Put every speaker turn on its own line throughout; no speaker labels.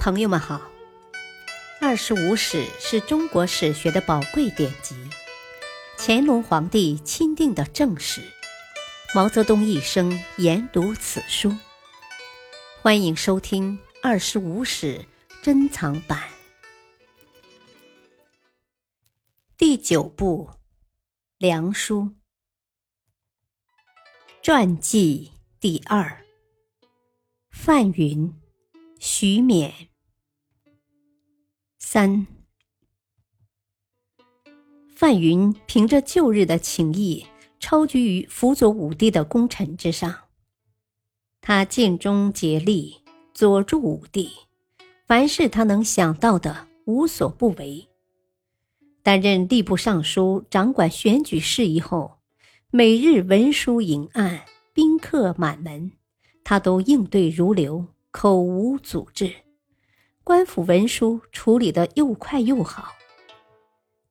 朋友们好，《二十五史》是中国史学的宝贵典籍，乾隆皇帝钦定的正史，毛泽东一生研读此书。欢迎收听《二十五史》珍藏版。第九部《梁书》传记第二，范云、徐勉。三，范云凭着旧日的情谊，超居于辅佐武帝的功臣之上。他尽忠竭力，佐助武帝，凡是他能想到的，无所不为。担任吏部尚书，掌管选举事宜后，每日文书迎案，宾客满门，他都应对如流，口无阻滞。官府文书处理的又快又好，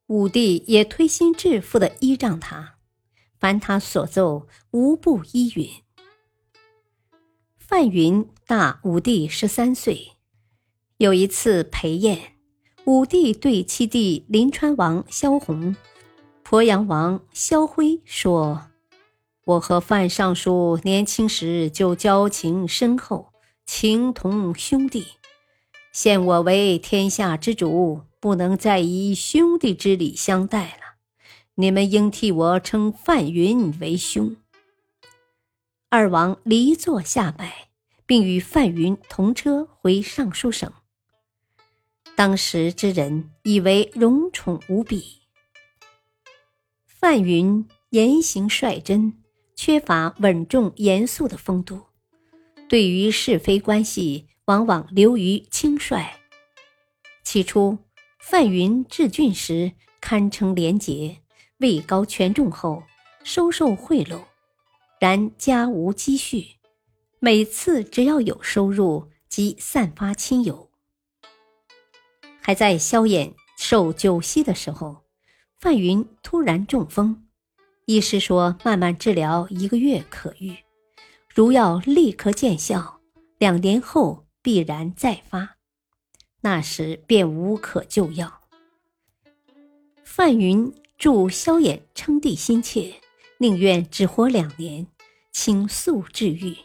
武帝也推心置腹的依仗他，凡他所奏，无不依允。范云大武帝十三岁，有一次陪宴，武帝对七弟临川王萧红、鄱阳王萧辉说：“我和范尚书年轻时就交情深厚，情同兄弟。”现我为天下之主，不能再以兄弟之礼相待了。你们应替我称范云为兄。二王离座下拜，并与范云同车回尚书省。当时之人以为荣宠无比。范云言行率真，缺乏稳重严肃的风度，对于是非关系。往往流于轻率。起初，范云治郡时堪称廉洁，位高权重后收受贿赂，然家无积蓄，每次只要有收入即散发亲友。还在萧衍受酒息的时候，范云突然中风，医师说慢慢治疗一个月可愈，如要立刻见效，两年后。必然再发，那时便无可救药。范云助萧衍称帝心切，宁愿只活两年，请速治愈。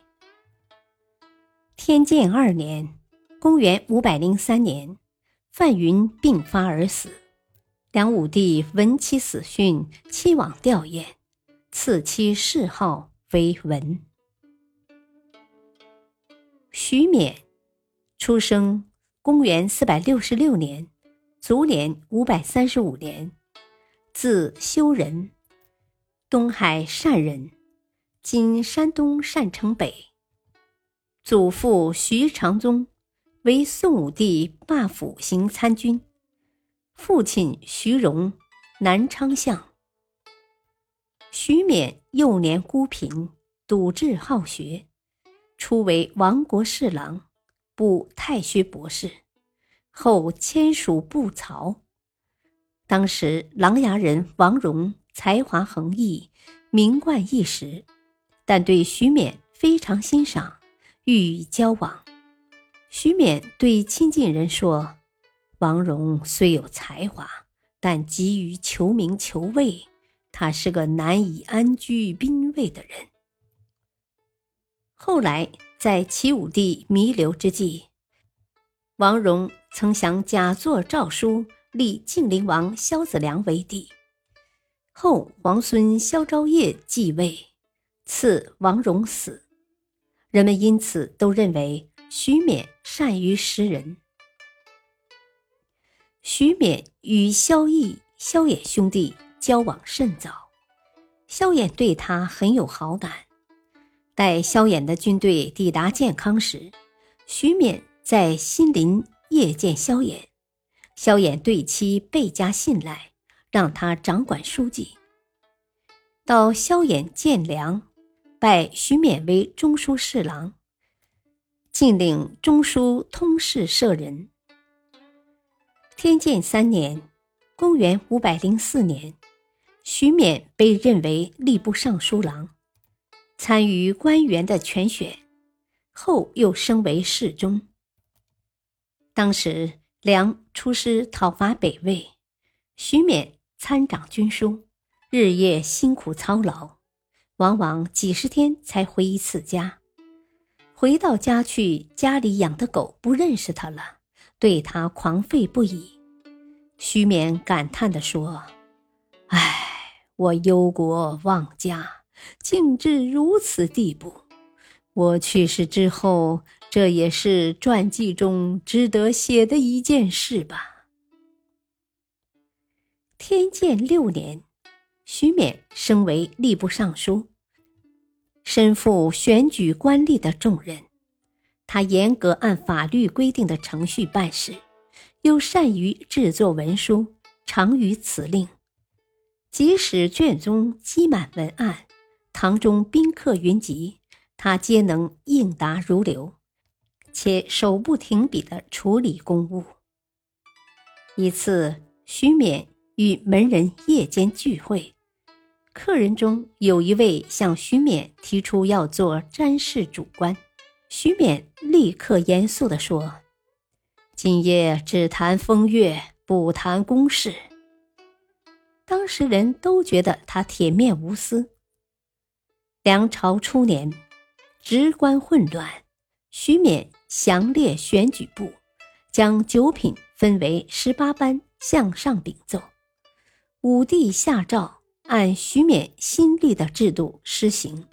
天监二年（公元五百零三年），范云病发而死。梁武帝闻其死讯，亲往吊唁，赐其谥号为文。徐勉。出生公元四百六十六年，卒年五百三十五年，字修仁，东海单人，今山东单城北。祖父徐长宗为宋武帝霸府行参军，父亲徐荣，南昌相。徐勉幼年孤贫，笃志好学，初为亡国侍郎。补太学博士，后迁属部曹。当时琅琊人王戎才华横溢，名冠一时，但对徐勉非常欣赏，欲以交往。徐勉对亲近人说：“王戎虽有才华，但急于求名求位，他是个难以安居宾位的人。”后来。在齐武帝弥留之际，王戎曾想假作诏书，立晋灵王萧子良为帝。后皇孙萧昭业继位，赐王戎死。人们因此都认为徐勉善于识人。徐勉与萧绎、萧衍兄弟交往甚早，萧衍对他很有好感。待萧衍的军队抵达建康时，徐勉在新林夜见萧衍，萧衍对其倍加信赖，让他掌管书记。到萧衍建梁，拜徐勉为中书侍郎，晋领中书通事舍人。天监三年（公元五百零四年），徐勉被任为吏部尚书郎。参与官员的全选，后又升为侍中。当时梁出师讨伐北魏，徐勉参掌军书，日夜辛苦操劳，往往几十天才回一次家。回到家去，家里养的狗不认识他了，对他狂吠不已。徐勉感叹地说：“唉，我忧国忘家，竟至如此地步。我去世之后，这也是传记中值得写的一件事吧。”天监六年，徐勉升为吏部尚书。身负选举官吏的重任，他严格按法律规定的程序办事，又善于制作文书，常于此令。即使卷宗积满文案，堂中宾客云集，他皆能应答如流，且手不停笔地处理公务。一次，徐勉与门人夜间聚会。客人中有一位向徐勉提出要做詹事主官，徐勉立刻严肃地说：“今夜只谈风月，不谈公事。”当时人都觉得他铁面无私。梁朝初年，职官混乱，徐勉详列选举部，将九品分为十八班向上禀奏，武帝下诏。按徐勉新立的制度施行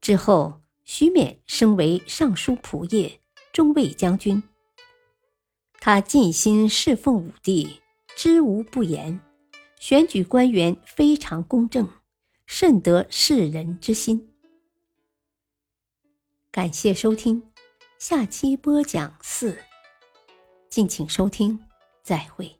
之后，徐勉升为尚书仆射、中尉将军。他尽心侍奉武帝，知无不言，选举官员非常公正，甚得世人之心。感谢收听，下期播讲四，敬请收听，再会。